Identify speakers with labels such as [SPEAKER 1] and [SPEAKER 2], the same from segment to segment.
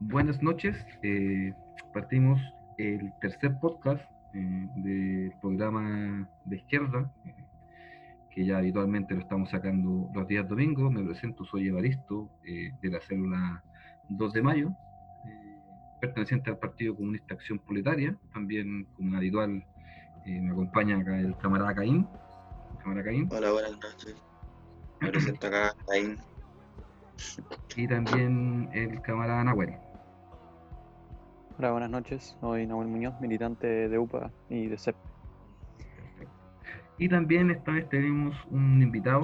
[SPEAKER 1] buenas noches. Eh, partimos el tercer podcast eh, del programa de izquierda, eh, que ya habitualmente lo estamos sacando los días domingos. Me presento, soy Evaristo, de la célula 2 de mayo, perteneciente al Partido Comunista Acción Proletaria. También, como habitual, me acompaña acá el camarada Caín.
[SPEAKER 2] Caín. Hola, buenas noches. Me presento acá Caín.
[SPEAKER 1] Y también el camarada Nahuel.
[SPEAKER 3] Hola, buenas noches. Soy Nahuel Muñoz, militante de UPA y de CEP.
[SPEAKER 1] Y también esta vez tenemos un invitado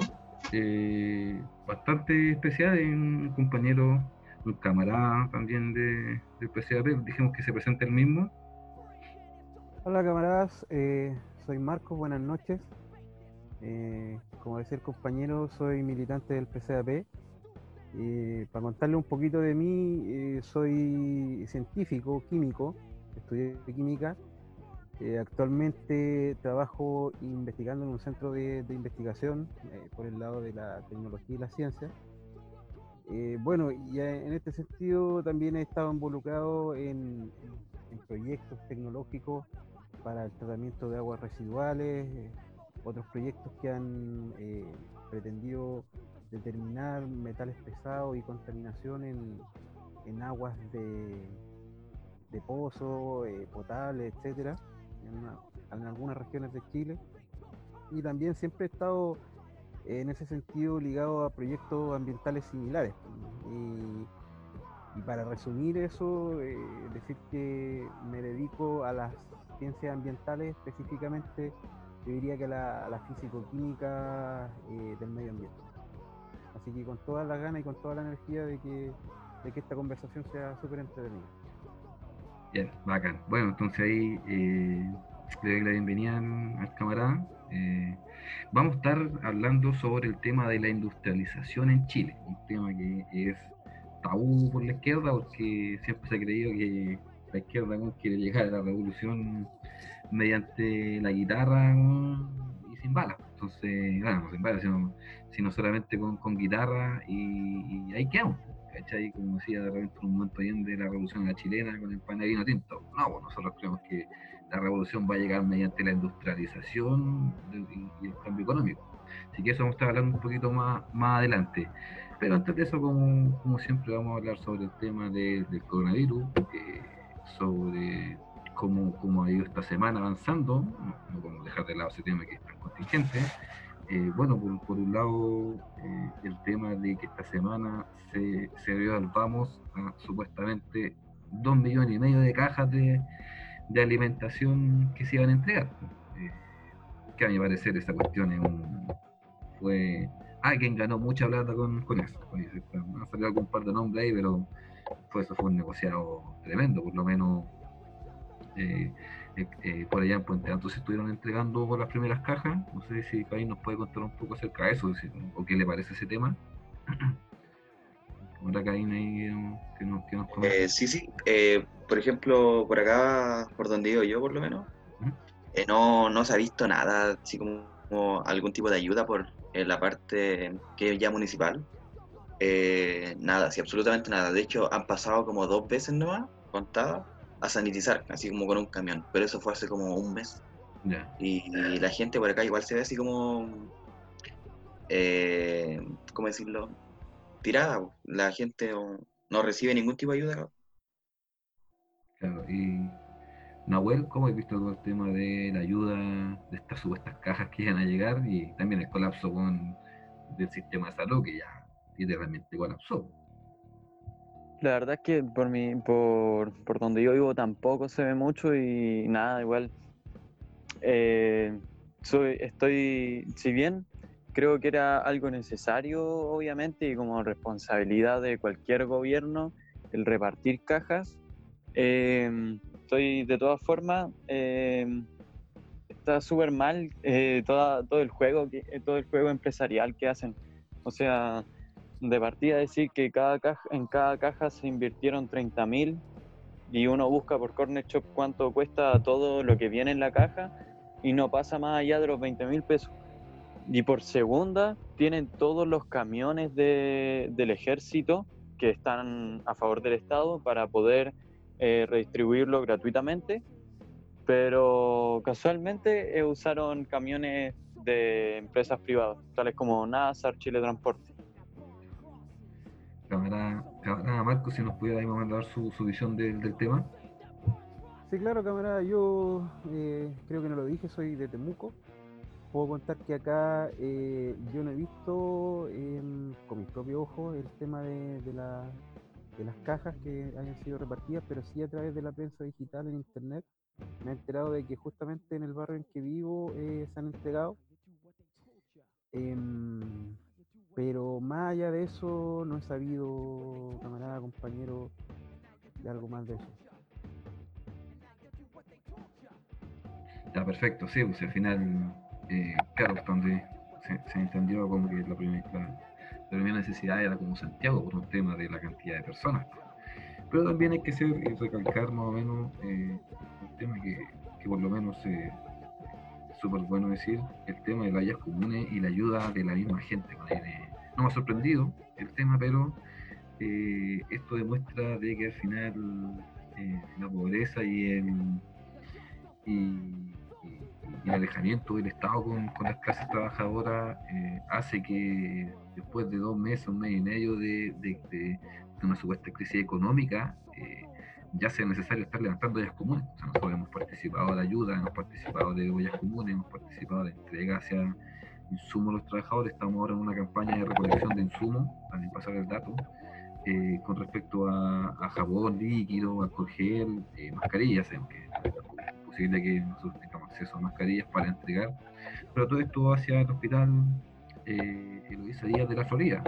[SPEAKER 1] eh, bastante especial, un compañero, un camarada también de, del PCAP. Dijimos que se presente el mismo.
[SPEAKER 4] Hola camaradas, eh, soy Marcos, buenas noches. Eh, como decía el compañero, soy militante del PCAP eh, para contarle un poquito de mí, eh, soy científico, químico, estudié química. Eh, actualmente trabajo investigando en un centro de, investigación por el lado de la tecnología y la ciencia. bueno, y en este sentido también he estado involucrado en, en proyectos tecnológicos para el tratamiento de aguas residuales, otros proyectos que han pretendido determinar metales pesados y contaminación en, en aguas de, de pozo, eh, potable, etcétera, en, algunas regiones de Chile. Y también siempre he estado en ese sentido ligado a proyectos ambientales similares. Y, para resumir eso, eh, decir que me dedico a las ciencias ambientales, específicamente yo diría que a la, la físico-química eh, del medio ambiente. Así que con todas las ganas y con toda la energía de que, de que esta conversación sea súper entretenida.
[SPEAKER 1] Bien, bacán. Bueno, entonces ahí eh, le doy la bienvenida al camarada. Eh, vamos a estar hablando sobre el tema de la industrialización en Chile, un tema que es tabú por la izquierda porque siempre se ha creído que la izquierda quiere llegar a la revolución mediante la guitarra y sin balas. Entonces, bueno, sin balas, sino sino solamente con, con guitarra y, ahí quedamos. ¿cachai? Como decía de repente un momento bien de la revolución chilena con el pan de vino tinto. No, pues nosotros creemos que la revolución va a llegar mediante la industrialización y, el cambio económico. Así que eso vamos a estar hablando un poquito más, más adelante. Pero antes de eso, como, como siempre, vamos a hablar sobre el tema del coronavirus, sobre cómo, cómo, ha ido esta semana avanzando, no, podemos dejar de lado ese tema que es tan contingente, eh, bueno, por, un lado, eh, el tema de que esta semana se, se dio al vamos a supuestamente dos millones y medio de cajas de, de alimentación que se iban a entregar. Eh, que a mi parecer esa cuestión es un, fue... Ah, ganó mucha plata con, con eso. Con eso. Ha salido algún par de nombres ahí, pero fue, eso fue un negociado tremendo, por lo menos eh, eh, por allá en Puente Alto se estuvieron entregando por las primeras cajas. No sé si Caín nos puede contar un poco acerca de eso, o qué le parece ese tema.
[SPEAKER 2] Ahora Caín ahí eh, que nos, que nos eh, Sí, sí. por ejemplo, por acá, por donde vivo yo por lo menos, no, no se ha visto nada, así como, algún tipo de ayuda por la parte que es ya municipal. nada, sí, absolutamente nada. De hecho, han pasado como dos veces nomás, contadas, a sanitizar, así como con un camión. Pero eso fue hace como un mes. Y, la gente por acá igual se ve así como, eh, ¿cómo decirlo? Tirada. La gente no, recibe ningún tipo de ayuda.
[SPEAKER 1] Claro, y Nahuel, ¿cómo has visto todo el tema de la ayuda de estas supuestas cajas que iban a llegar y también el colapso con, del sistema de salud que ya literalmente colapsó?
[SPEAKER 3] La verdad es que por, mi, por, por donde yo vivo tampoco se ve mucho y nada, igual. Eh, soy, estoy, si bien creo que era algo necesario, obviamente, y como responsabilidad de cualquier gobierno, el repartir cajas, eh, estoy de todas formas, eh, está súper mal todo el juego, todo el juego empresarial que hacen. O sea, de partida decir que cada caja, en cada caja se invirtieron 30 mil y uno busca por Corner Shop cuánto cuesta todo lo que viene en la caja y no pasa más allá de los 20 mil pesos. Y por segunda tienen todos los camiones de, del ejército que están a favor del Estado para poder eh, redistribuirlo gratuitamente, pero casualmente usaron camiones de empresas privadas, tales como NASA, Chile Transporte.
[SPEAKER 1] Camarada, Marco, si nos pudiera mandar su, visión del tema.
[SPEAKER 4] Sí, claro, camarada, yo eh, creo que no lo dije, soy de Temuco. Puedo contar que acá eh, yo no he visto con mis propios ojos el tema de, las cajas que hayan sido repartidas, pero sí a través de la prensa digital en internet me he enterado de que justamente en el barrio en que vivo eh, se han entregado. Pero más allá de eso, no he sabido, camarada, compañero, de algo más de eso.
[SPEAKER 1] Ya, perfecto, sí, pues al final, eh, claro, donde se, entendió como que la, primera necesidad era como Santiago por un tema de la cantidad de personas. Pero también hay que ser recalcar más o menos eh, un tema que, por lo menos es súper bueno decir, el tema de las comunes y la ayuda de la misma gente. No me ha sorprendido el tema, pero esto demuestra de que al final la pobreza y el... Y, el alejamiento del Estado con, las clases trabajadoras eh, hace que después de dos meses, un mes y medio de, una supuesta crisis económica, eh, ya sea necesario estar levantando ollas comunes. nosotros hemos participado de ayuda, hemos participado de ollas comunes, hemos participado de entrega hacia insumos a los trabajadores. Estamos ahora en una campaña de recolección de insumos, también pasar el dato, eh, con respecto a, jabón líquido, alcohol gel, mascarillas, aunque posible que nosotros tengamos acceso a mascarillas para entregar, pero todo esto hacia el hospital eh, Eloisa Díaz de la Florida.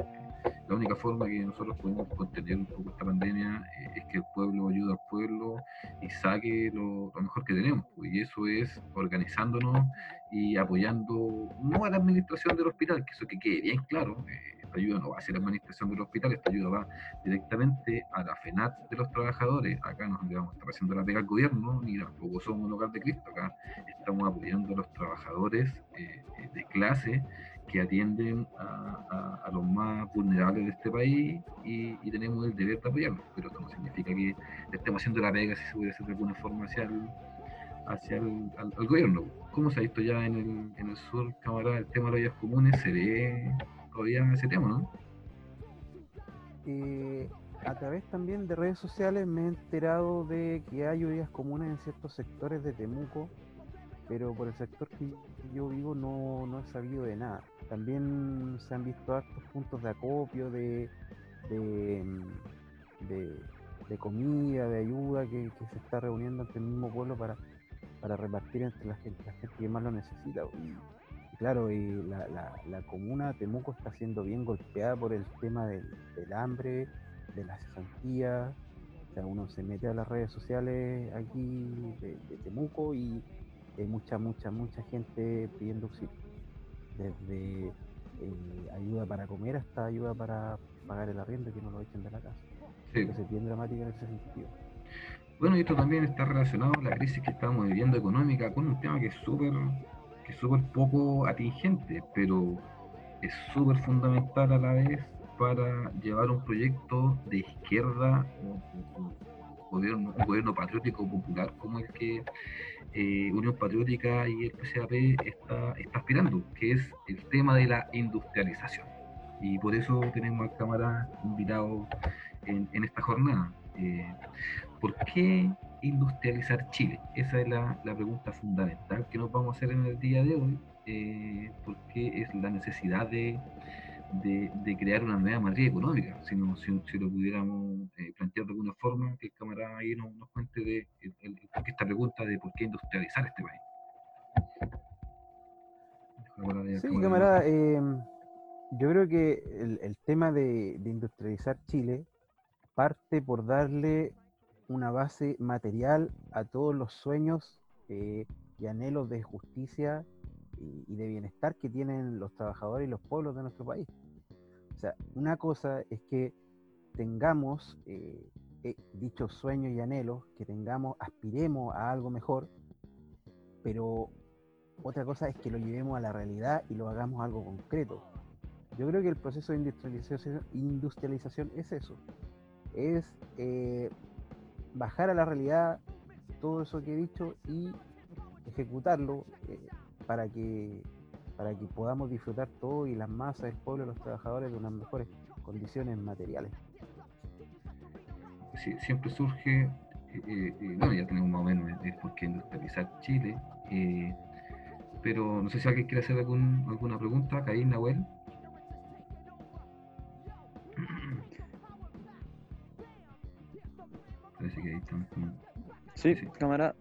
[SPEAKER 1] La única forma que nosotros podemos contener un poco esta pandemia eh, es que el pueblo ayude al pueblo y saque lo, mejor que tenemos. Pues, y eso es organizándonos y apoyando no a la administración del hospital, que eso que quede bien claro. Eh, esta ayuda no va a ser la administración del hospital, esta ayuda va directamente a la FENAT de los trabajadores. Acá no vamos estar haciendo la pega al gobierno, ni tampoco somos un hogar de Cristo. Acá estamos apoyando a los trabajadores eh, de clase que atienden a, los más vulnerables de este país y, tenemos el deber de apoyarlos. Pero esto no significa que estemos haciendo la pega si se puede hacer de alguna forma hacia el, hacia el gobierno. ¿Cómo se ha visto ya en el, en el sur, camarada, el tema de las comunes? ¿Se ve todavía ese tema, ¿no?
[SPEAKER 4] Eh, a través también de redes sociales me he enterado de que hay ollas comunes en ciertos sectores de Temuco, pero por el sector que yo vivo no, no he sabido de nada. También se han visto hartos puntos de acopio, de, de, de, comida, de ayuda que, se está reuniendo entre el mismo pueblo para, para repartir entre la gente, la gente que más lo necesita. Y, claro, y la, la, comuna Temuco está siendo bien golpeada por el tema del, hambre, de la cesantía. O uno se mete a las redes sociales aquí de, Temuco y hay mucha, mucha, mucha gente pidiendo auxilio. Desde eh, ayuda para comer hasta ayuda para pagar el arriendo que no lo echen de la casa. Sí. Es bien dramática en ese sentido.
[SPEAKER 1] Bueno, y esto también está relacionado a la crisis que estamos viviendo económica con un tema que es súper que es súper poco atingente, pero es súper fundamental a la vez para llevar un proyecto de izquierda, un, gobierno, un gobierno patriótico popular como el que eh, Unión Patriótica y el PCAP está, está aspirando, que es el tema de la industrialización. Y por eso tenemos al cámara invitado en, en esta jornada. Eh, ¿Por qué industrializar Chile? Esa es la, pregunta fundamental que nos vamos a hacer en el día de hoy, eh, porque es la necesidad de, crear una nueva matriz económica. Si, si, lo pudiéramos eh, plantear de alguna forma, que el camarada ahí nos, cuente de esta pregunta de por qué industrializar este país.
[SPEAKER 4] Sí, camarada, eh, yo creo que el, tema de, de industrializar Chile parte por darle una base material a todos los sueños eh, y anhelos de justicia y, de bienestar que tienen los trabajadores y los pueblos de nuestro país. O sea, una cosa es que tengamos eh, eh, dichos sueños y anhelos, que tengamos, aspiremos a algo mejor, pero otra cosa es que lo llevemos a la realidad y lo hagamos algo concreto. Yo creo que el proceso de industrialización, es eso, es eh, bajar a la realidad todo eso que he dicho y ejecutarlo para que para que podamos disfrutar todo y las masas, el pueblo, los trabajadores de unas mejores condiciones materiales.
[SPEAKER 1] Sí, siempre surge, eh, eh, bueno, ya tenemos más o menos por qué industrializar Chile, pero no sé si alguien quiere hacer algún, alguna pregunta, Caín, Nahuel.
[SPEAKER 3] Parece que ahí estamos Sí, cámara.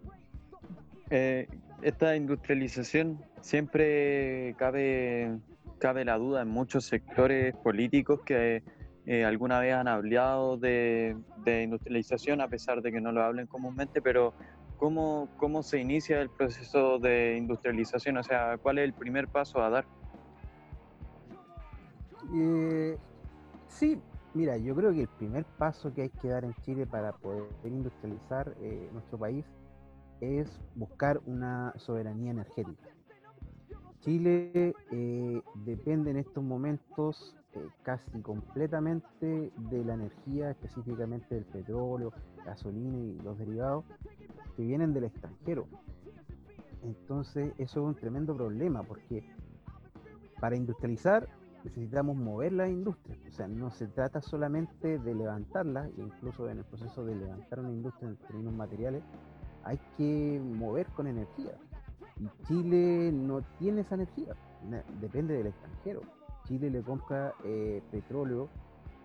[SPEAKER 3] Eh, esta industrialización siempre cabe, cabe la duda en muchos sectores políticos que eh, alguna vez han hablado de, industrialización, a pesar de que no lo hablen comúnmente, pero ¿cómo, ¿cómo se inicia el proceso de industrialización? O sea, ¿cuál es el primer paso a dar?
[SPEAKER 4] Eh, sí, Mira, yo creo que el primer paso que hay que dar en Chile para poder industrializar eh, nuestro país es buscar una soberanía energética. Chile eh, depende en estos momentos eh, casi completamente de la energía, específicamente del petróleo, gasolina y los derivados que vienen del extranjero. Entonces eso es un tremendo problema porque para industrializar necesitamos mover la industria. O sea, no se trata solamente de levantarla, incluso en el proceso de levantar una industria en términos materiales, hay que mover con energía. Y Chile no tiene esa energía, depende del extranjero. Chile le compra eh, petróleo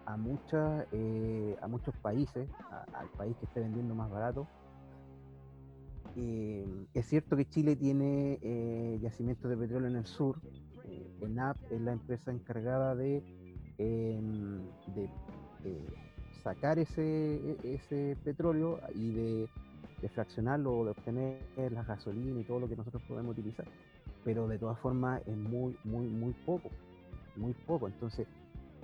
[SPEAKER 4] a, muchas, eh, a muchos países, al país que esté vendiendo más barato. Eh, es cierto que Chile tiene yacimientos de petróleo en el sur, ENAP es la empresa encargada de, em, eh, sacar e, ese petróleo y de, fraccionarlo o de obtener la gasolina y todo lo que nosotros podemos utilizar. Pero de todas formas es muy, muy, muy poco. Muy poco. Entonces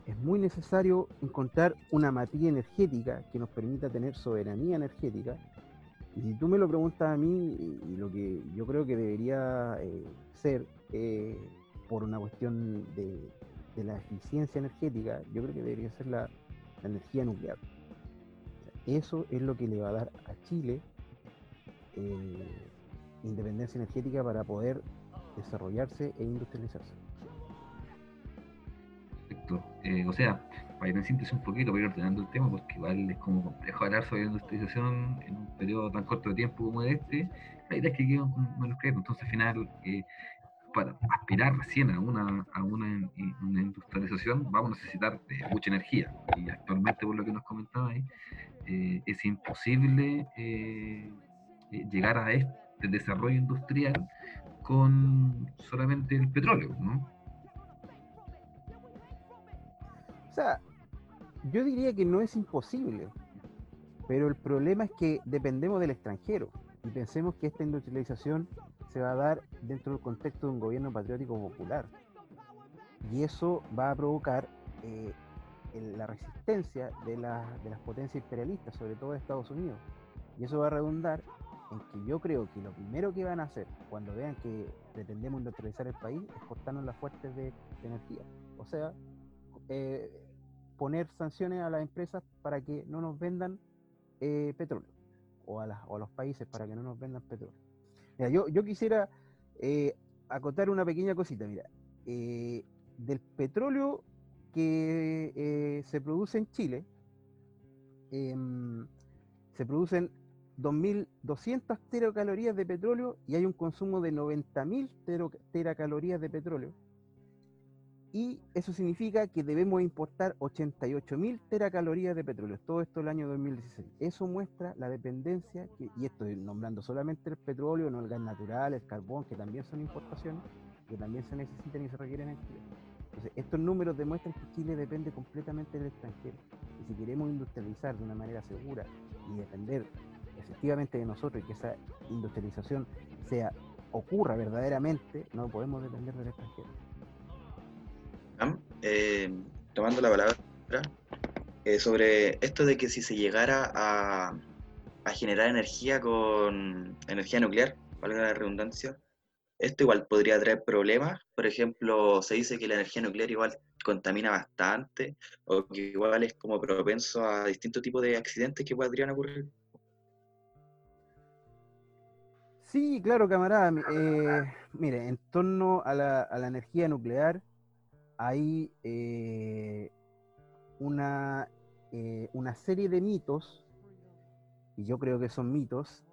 [SPEAKER 4] es muy necesario encontrar una materia energética que nos permita tener soberanía energética. Y si tú me lo preguntas a mí, y, lo que yo creo que debería eh, ser, eh, por una cuestión de, la eficiencia energética, yo creo que debería ser la, energía nuclear. eso es lo que le va a dar a Chile eh, independencia energética para poder desarrollarse e industrializarse.
[SPEAKER 1] Perfecto. Eh, o sea, para ir en síntesis un poquito, para ir ordenando el tema, porque igual es como complejo hablar sobre industrialización en un periodo tan corto de tiempo como este, la idea es que quede un manuscrito, entonces al final eh, para aspirar recién a una, a una, industrialización vamos a necesitar mucha energía. Y actualmente, por lo que nos comentaba ahí, eh, es imposible llegar a este desarrollo industrial con solamente el petróleo, ¿no?
[SPEAKER 4] O sea, yo diría que no es imposible, pero el problema es que dependemos del extranjero y pensemos que esta industrialización se va a dar dentro del contexto de un gobierno patriótico popular. Y eso va a provocar eh, la resistencia de, de, las potencias imperialistas, sobre todo de Estados Unidos. Y eso va a redundar en que yo creo que lo primero que van a hacer cuando vean que pretendemos industrializar el país es cortarnos las fuentes de, energía. O sea, eh, poner sanciones a las empresas para que no nos vendan eh, petróleo o a, los países para que no nos vendan petróleo yo, yo quisiera eh, acotar una pequeña cosita, mira. Del petróleo que se produce en Chile, em, se producen 2.200 teracalorías de petróleo y hay un consumo de 90.000 teracalorías de petróleo y eso significa que debemos importar 88.000 teracalorías de petróleo, todo esto el año 2016. Eso muestra la dependencia, y estoy nombrando solamente el petróleo, no el gas natural, el carbón, que también son importaciones, que también se necesitan y se requieren en Chile. Entonces, estos números demuestran que Chile depende completamente del extranjero. Y si queremos industrializar de una manera segura y depender efectivamente de nosotros y que esa industrialización sea ocurra verdaderamente, no podemos depender del extranjero.
[SPEAKER 2] Eh, tomando la palabra, eh, sobre esto de que si se llegara a, generar energía con energía nuclear, valga la redundancia, esto igual podría traer problemas. Por ejemplo, se dice que la energía nuclear igual contamina bastante o que igual es como propenso a distintos tipos de accidentes que podrían ocurrir.
[SPEAKER 4] Sí, claro, camarada. Eh, mire, en torno a la, energía nuclear hay eh, una, eh, una serie de mitos, y yo creo que son mitos,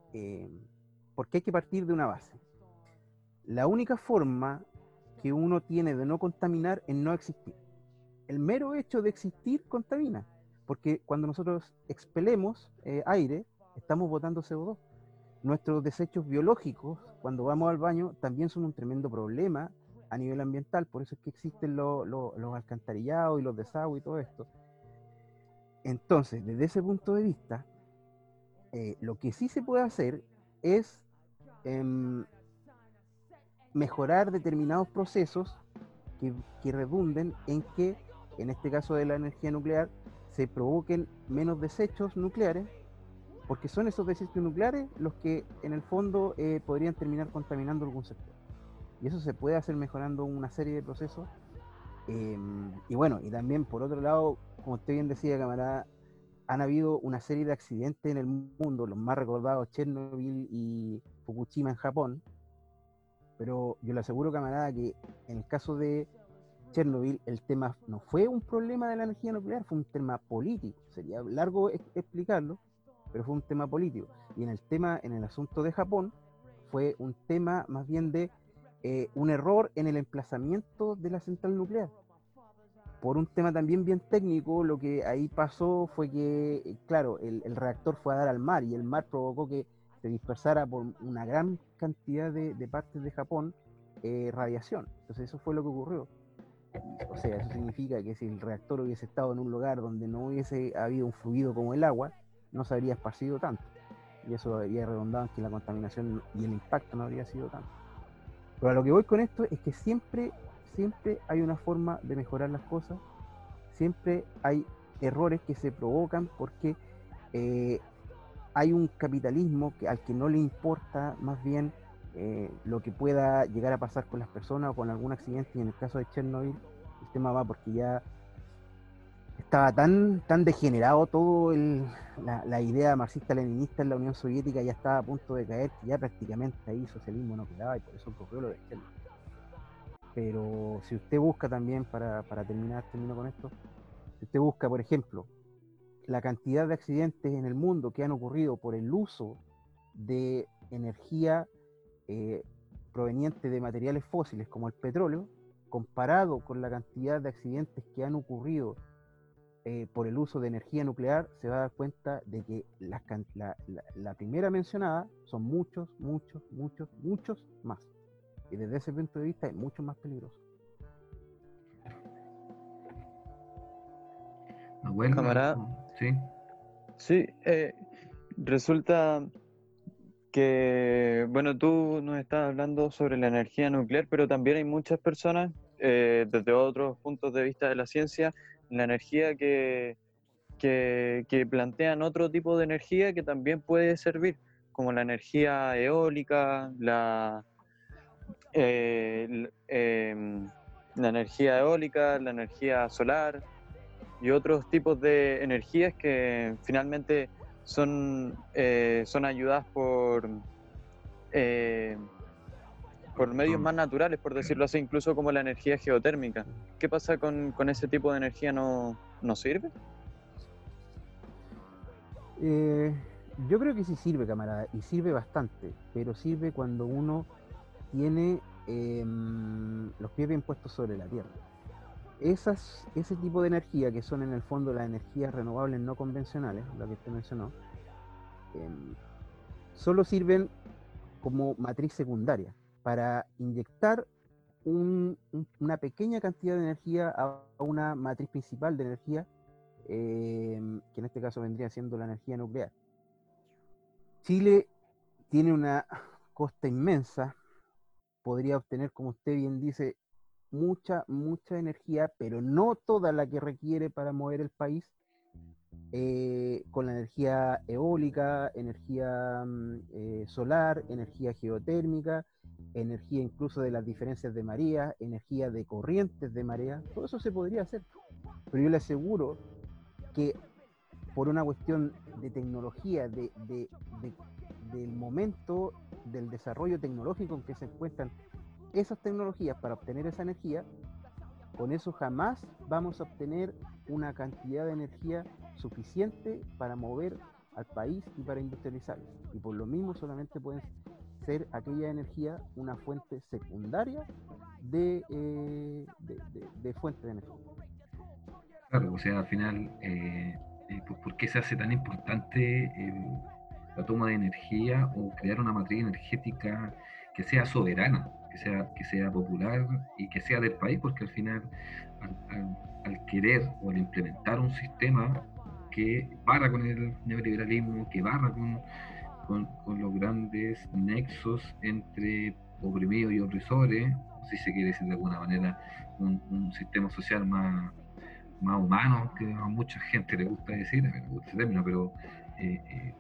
[SPEAKER 4] porque hay que partir de una base. La única forma que uno tiene de no contaminar es no existir. El mero hecho de existir contamina, porque cuando nosotros expelemos aire, estamos botando CO2 Nuestros desechos biológicos, cuando vamos al baño, también son un tremendo problema a nivel ambiental, por eso es que existen los alcantarillados y los desagües y todo esto. Entonces, desde ese punto de vista, eh, lo que sí se puede hacer es em, mejorar determinados procesos que, que, redunden en que, en este caso de la energía nuclear, se provoquen menos desechos nucleares porque son esos desechos nucleares los que en el fondo eh, podrían terminar contaminando algún sector. Y eso se puede hacer mejorando una serie de procesos. Em, y bueno, y también por otro lado, como usted bien decía, camarada, han habido una serie de accidentes en el mundo, los más recordados, Chernobyl y Fukushima en Japón. Pero yo le aseguro, camarada, que en el caso de Chernobyl, el tema no fue un problema de la energía nuclear, fue un tema político. Sería largo explicarlo, pero fue un tema político. Y en el tema, en el asunto de Japón, fue un tema más bien de eh, un error en el emplazamiento de la central nuclear. Por un tema también bien técnico, lo que ahí pasó fue que, eh, claro, el, reactor fue a dar al mar y el mar provocó que se dispersara por una gran cantidad de, partes de Japón eh, radiación. Entonces eso fue lo que ocurrió. O sea, eso significa que si el reactor hubiese estado en un lugar donde no hubiese habido un fluido como el agua, no se habría esparcido tanto. Y eso habría redundado en que la contaminación y el impacto no habría sido tanto. Pero a lo que voy con esto es que siempre, siempre hay una forma de mejorar las cosas, siempre hay errores que se provocan porque eh, hay un capitalismo que, al que no le importa más bien eh, lo que pueda llegar a pasar con las personas o con algún accidente, y en el caso de Chernobyl, el tema va porque ya estaba tan, tan degenerado todo la, idea marxista-leninista en la Unión Soviética, ya estaba a punto de caer, que ya prácticamente ahí socialismo no quedaba y por eso ocurrió lo de Chernobyl. Pero si usted busca también, para, terminar, termino con esto, si usted busca, por ejemplo, la cantidad de accidentes en el mundo que han ocurrido por el uso de energía eh, proveniente de materiales fósiles como el petróleo, comparado con la cantidad de accidentes que han ocurrido eh, por el uso de energía nuclear, se va a dar cuenta de que la, la, primera mencionada son muchos, muchos, muchos, muchos más. Y desde ese punto de vista es mucho más peligroso.
[SPEAKER 3] Bueno, Camarada. Sí. Sí, eh, resulta que, bueno, tú nos estás hablando sobre la energía nuclear, pero también hay muchas personas, eh, desde otros puntos de vista de la ciencia, la energía que, que, plantean otro tipo de energía que también puede servir, como la energía eólica, la, eh, em, la energía eólica, la energía solar y otros tipos de energías que finalmente son, eh, son ayudadas por, eh, por medios más naturales, por decirlo así, incluso como la energía geotérmica. ¿Qué pasa con, ese tipo de energía? ¿No, no sirve?
[SPEAKER 4] Eh, yo creo que sí sirve, camarada, y sirve bastante, pero sirve cuando uno tiene em, los pies bien puestos sobre la tierra. Esas, ese tipo de energía, que son en el fondo las energías renovables no convencionales, lo que usted mencionó, em, solo sirven como matriz secundaria para inyectar una pequeña cantidad de energía a una matriz principal de energía, em, que en este caso vendría siendo la energía nuclear. Chile tiene una costa inmensa, podría obtener, como usted bien dice, mucha, mucha energía, pero no toda la que requiere para mover el país. eh, con la energía eólica, energía mm, eh, solar, energía geotérmica, energía incluso de las diferencias de marea, energía de corrientes de marea, todo eso se podría hacer. Pero yo le aseguro que por una cuestión de tecnología, de, del momento del desarrollo tecnológico en que se encuentran esas tecnologías para obtener esa energía, con eso jamás vamos a obtener una cantidad de energía suficiente para mover al país y para industrializarlo. Y por lo mismo solamente pueden ser aquella energía una fuente secundaria de, eh, de, fuente de energía.
[SPEAKER 1] Claro, o sea, al final, eh, eh, ¿por qué se hace tan importante la toma de energía o crear una matriz energética que sea soberana, que sea, que sea popular y que sea del país? Porque al final, al querer o al implementar un sistema que barra con el neoliberalismo, que barra con, con, los grandes nexos entre oprimidos y opresores, si se quiere decir de alguna manera, un, sistema social más, más humano, que a mucha gente le gusta decir, me gusta ese término, pero eh, eh,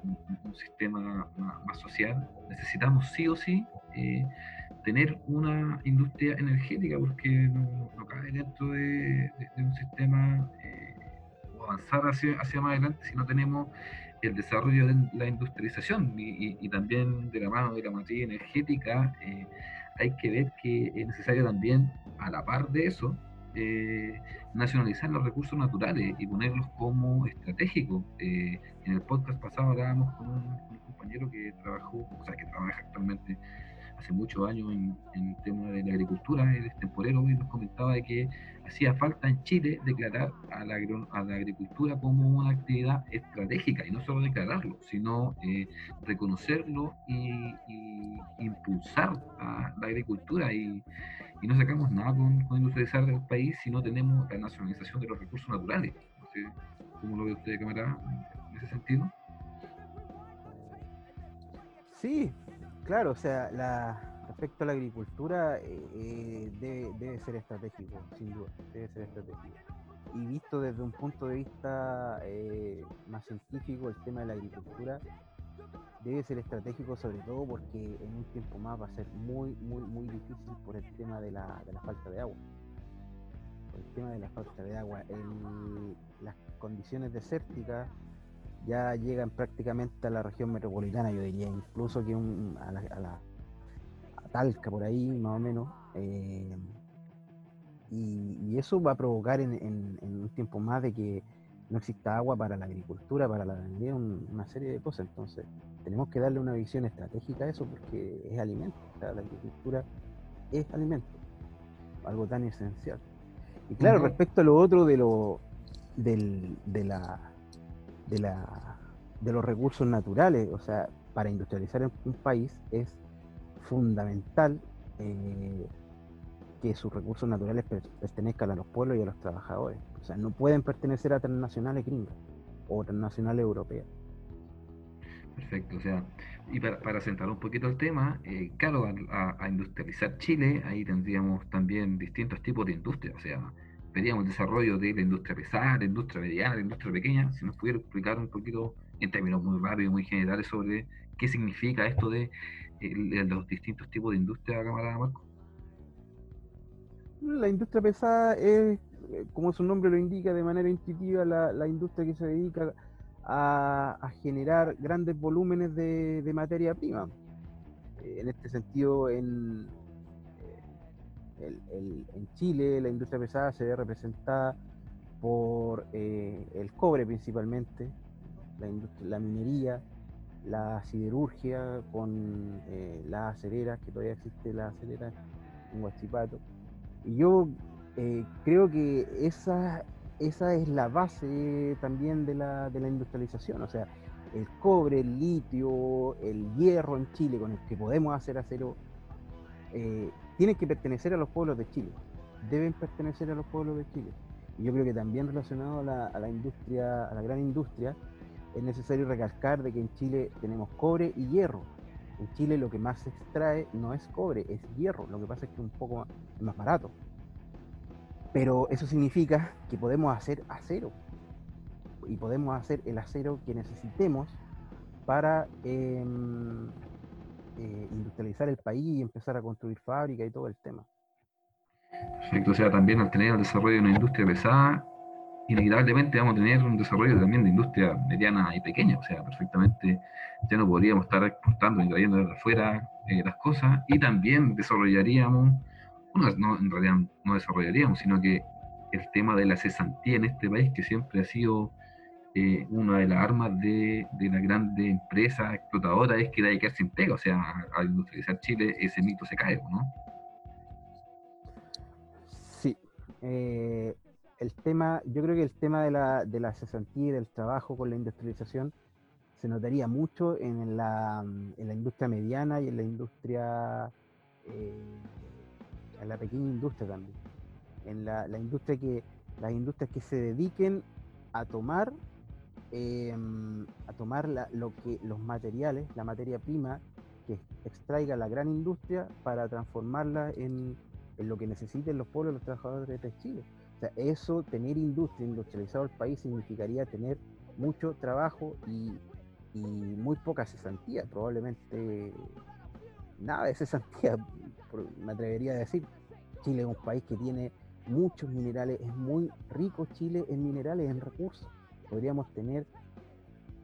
[SPEAKER 1] un, sistema más, social, necesitamos sí o sí eh, tener una industria energética porque no, cae dentro de, un sistema avanzar hacia, hacia más adelante si no tenemos el desarrollo de la industrialización y, también de la mano de la matriz energética, eh, hay que ver que es necesario también, a la par de eso, eh, nacionalizar los recursos naturales y ponerlos como estratégicos. Eh, en el podcast pasado hablábamos con un, compañero que trabajó, o sea, que trabaja actualmente hace muchos años en, el tema de la agricultura, es temporero y nos comentaba de que hacía falta en Chile declarar a la, a la agricultura como una actividad estratégica y no solo declararlo, sino eh, reconocerlo y, impulsar a la agricultura y, no sacamos nada con, industrializar el país si no tenemos la nacionalización de los recursos naturales. Cómo lo ve usted, camarada, en ese sentido.
[SPEAKER 4] Sí, Claro, o sea, la, respecto a la agricultura eh, eh, debe, ser estratégico, sin duda, debe ser estratégico. Y visto desde un punto de vista eh, más científico, el tema de la agricultura debe ser estratégico sobre todo porque en un tiempo más va a ser muy, muy, muy difícil por el tema de la, falta de agua. Por el tema de la falta de agua, las condiciones desérticas ya llegan prácticamente a la región metropolitana, yo diría, incluso que a, la, Talca por ahí, más o menos. Eh, y, eso va a provocar en, un tiempo más de que no exista agua para la agricultura, para la ganadería, una serie de cosas. Entonces, tenemos que darle una visión estratégica a eso porque es alimento. la agricultura es alimento, algo tan esencial. Y claro, respecto a lo otro de lo del, de la de, la, de los recursos naturales. O sea, para industrializar un país es fundamental eh, que sus recursos naturales pertenezcan a los pueblos y a los trabajadores. O sea, no pueden pertenecer a transnacionales gringas o transnacionales europeas.
[SPEAKER 1] Perfecto, o sea, y para, para centrar un poquito el tema, eh, claro, a, industrializar Chile, ahí tendríamos también distintos tipos de industria, o sea, veríamos desarrollo de la industria pesada, la industria mediana, la industria pequeña, si nos pudiera explicar un poquito en términos muy rápidos, muy generales sobre qué significa esto de, los distintos tipos de industria, camarada Marco.
[SPEAKER 4] La industria pesada es, como su nombre lo indica de manera intuitiva, la, industria que se dedica a, generar grandes volúmenes de materia prima. Eh, en este sentido, en, en Chile la industria pesada se ve representada por eh, el cobre principalmente, la, minería, la siderurgia con eh, las aceleras, que todavía existe la acelera en Huachipato. Y yo eh, creo que esa, esa es la base también de la, de la industrialización, o sea, el cobre, el litio, el hierro en Chile con el que podemos hacer acero, tienen que pertenecer a los pueblos de Chile, deben pertenecer a los pueblos de Chile. Y yo creo que también relacionado a la, industria, a la gran industria, es necesario recalcar de que en Chile tenemos cobre y hierro. En Chile lo que más se extrae no es cobre, es hierro. Lo que pasa es que es un poco más, barato. Pero eso significa que podemos hacer acero. Y y podemos hacer el acero que necesitemos para em, eh, industrializar el país y empezar a construir fábricas y todo el tema.
[SPEAKER 1] Perfecto, o sea, también al tener el desarrollo de una industria pesada, inevitablemente vamos a tener un desarrollo también de industria mediana y pequeña, o sea, perfectamente ya no podríamos estar exportando y trayendo de afuera eh, las cosas y también desarrollaríamos, bueno, no, en realidad no desarrollaríamos, sino que el tema de la cesantía en este país, que siempre ha sido eh, una de las armas de, de las grandes empresas explotadoras, es que hay que quedar sin pega, o sea, al industrializar Chile ese mito se cae, ¿no?
[SPEAKER 4] Sí. Eh, el tema, yo creo que el tema de la, de la cesantía y del trabajo con la industrialización se notaría mucho en la, en la industria mediana y en la industria, eh, en la pequeña industria también. En la, la, industria que, las industrias que se dediquen a tomar, em, a tomar lo que, los materiales, la materia prima que extraiga la gran industria para transformarla en, lo que necesiten los pueblos, los trabajadores de Chile. O sea, eso, tener industria, industrializado el país, significaría tener mucho trabajo y, muy poca cesantía, probablemente nada de cesantía, me atrevería a decir. Chile es un país que tiene muchos minerales, es muy rico Chile en minerales, en recursos. Podríamos tener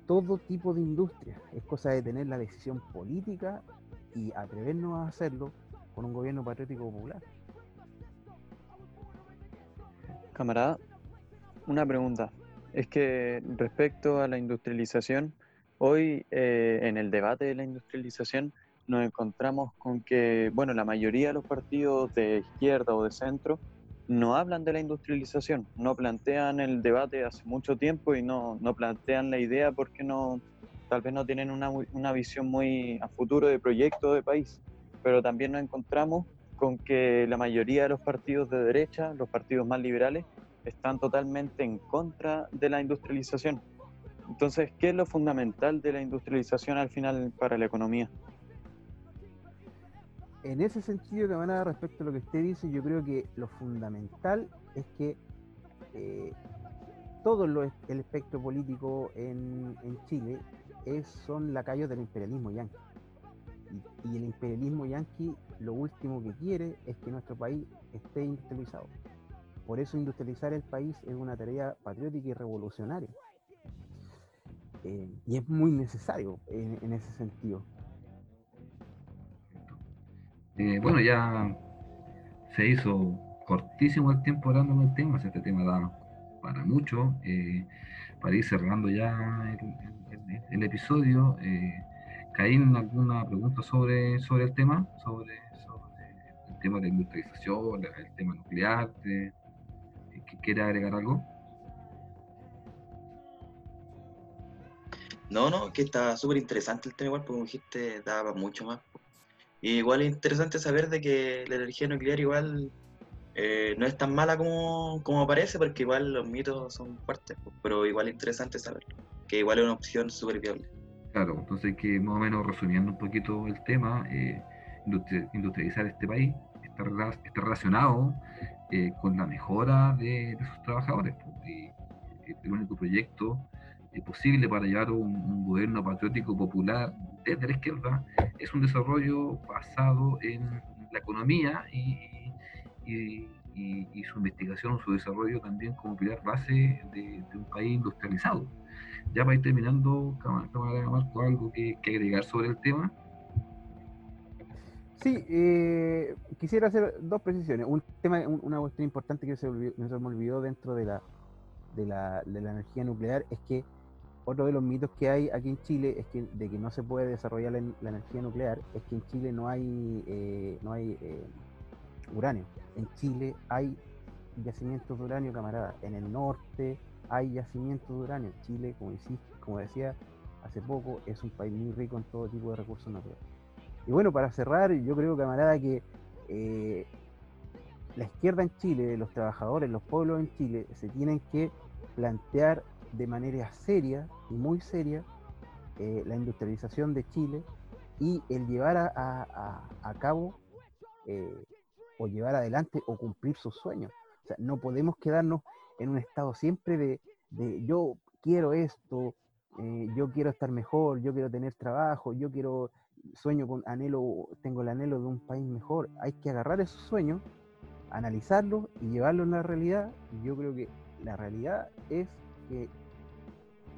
[SPEAKER 4] todo tipo de industria. Es cosa de tener la decisión política y atrevernos a hacerlo con un gobierno patriótico popular.
[SPEAKER 3] Camarada, una pregunta. Es que respecto a la industrialización, hoy eh, en el debate de la industrialización nos encontramos con que, bueno, la mayoría de los partidos de izquierda o de centro no hablan de la industrialización, no plantean el debate hace mucho tiempo y no, no plantean la idea porque no, tal vez no tienen una, una visión muy a futuro de proyecto de país. Pero también nos encontramos con que la mayoría de los partidos de derecha, los partidos más liberales, están totalmente en contra de la industrialización. Entonces, ¿qué es lo fundamental de la industrialización al final para la economía?
[SPEAKER 4] En ese sentido, camarada, respecto a lo que usted dice, yo creo que lo fundamental es que eh, todo lo, el espectro político en, Chile es, son lacayos del imperialismo yanqui. y el imperialismo yanqui lo último que quiere es que nuestro país esté industrializado. Por eso industrializar el país es una tarea patriótica y revolucionaria. Eh, y es muy necesario en, ese sentido.
[SPEAKER 1] Eh, bueno, ya se hizo cortísimo el tiempo hablando del tema, este tema da para mucho. Eh, para ir cerrando ya el, episodio, Caín, ¿alguna pregunta sobre, sobre el tema? Sobre tema de industrialización, el tema nuclear, de, ¿quiere agregar algo?
[SPEAKER 2] No, no, que está súper interesante el tema igual, porque dijiste, daba mucho más. Y igual es interesante saber de que la energía nuclear igual eh, no es tan mala como, como parece, porque igual los mitos son fuertes, pero igual es interesante saberlo, que igual es una opción súper viable.
[SPEAKER 1] Claro, entonces que más o menos resumiendo un poquito el tema, eh, industrializar este país está, relacionado eh, con la mejora de, sus trabajadores. el único proyecto eh, posible para llevar un, gobierno patriótico popular desde la izquierda es un desarrollo basado en la economía y, su investigación, su desarrollo también como pilar base de, un país industrializado. Ya para ir terminando, cámara, Marco, algo que agregar sobre el tema.
[SPEAKER 4] Sí, eh, quisiera hacer dos precisiones. Un tema, una cuestión importante que se, me olvidó dentro de la, de la, de la energía nuclear es que otro de los mitos que hay aquí en Chile es que de que no se puede desarrollar la, energía nuclear es que en Chile no hay eh, eh, uranio. En Chile hay yacimientos de uranio, camarada. En el norte hay yacimientos de uranio. Chile, como, como decía hace poco, es un país muy rico en todo tipo de recursos naturales. Y bueno, para cerrar, yo creo, camarada, que eh, la izquierda en Chile, los trabajadores, los pueblos en Chile, se tienen que plantear de manera seria y muy seria eh, la industrialización de Chile y el llevar a, cabo eh, o llevar adelante o cumplir sus sueños. O sea, no podemos quedarnos en un estado siempre de, yo quiero esto, eh, yo quiero estar mejor, yo quiero tener trabajo, yo quiero, sueño con anhelo, tengo el anhelo de un país mejor. Hay que agarrar esos sueños, analizarlos y llevarlos a la realidad. Y yo creo que la realidad es que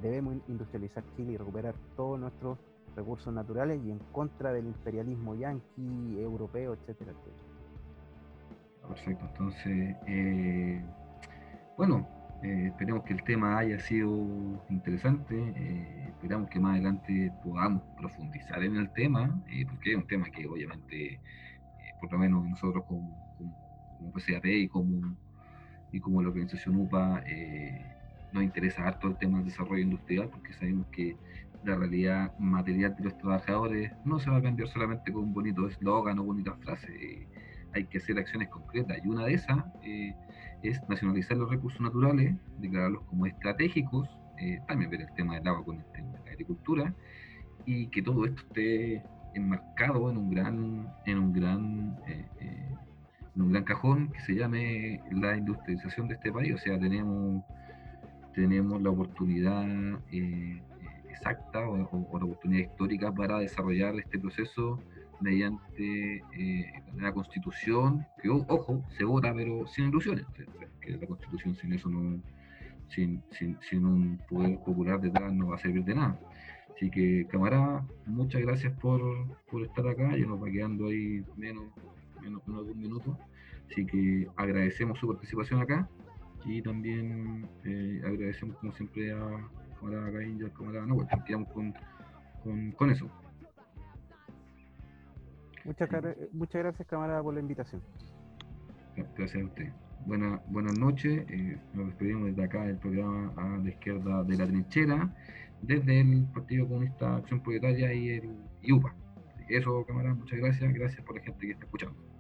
[SPEAKER 4] debemos industrializar Chile y recuperar todos nuestros recursos naturales y en contra del imperialismo yanqui, europeo, etcétera,
[SPEAKER 1] Perfecto, entonces, eh, bueno, eh, esperemos que el tema haya sido interesante, eh, esperamos que más adelante podamos profundizar en el tema, porque es un tema que obviamente, por lo menos nosotros como, como, PCAP y como, y como la organización UPA, nos interesa harto el tema del desarrollo industrial, porque sabemos que la realidad material de los trabajadores no se va a cambiar solamente con un bonito eslogan o bonitas frases. hay que hacer acciones concretas y una de esas eh, es nacionalizar los recursos naturales, declararlos como estratégicos, eh, también ver el tema del agua con el tema de la agricultura y que todo esto esté enmarcado en un gran, en un gran, eh, en un gran cajón que se llame la industrialización de este país. O sea, tenemos, tenemos la oportunidad exacta o, la oportunidad histórica para desarrollar este proceso mediante eh, constitución, que ojo, se vota pero sin ilusiones, que la constitución sin eso no, sin, sin, sin, un poder popular detrás no va a servir de nada. Así que, camarada, muchas gracias por, por estar acá, ya nos va quedando ahí menos, menos, menos de un minuto, así que agradecemos su participación acá y también eh, agradecemos como siempre a camarada Caín y al camarada no, quedamos con, con, con eso.
[SPEAKER 4] Muchas, muchas gracias, camarada, por la invitación.
[SPEAKER 1] Gracias a usted. Buena, buenas noches. Eh, nos despedimos desde acá del programa a la izquierda de la trinchera, desde el Partido Comunista Acción Proletaria y el IUPA. Eso, camarada, muchas gracias. Gracias por la gente que está escuchando.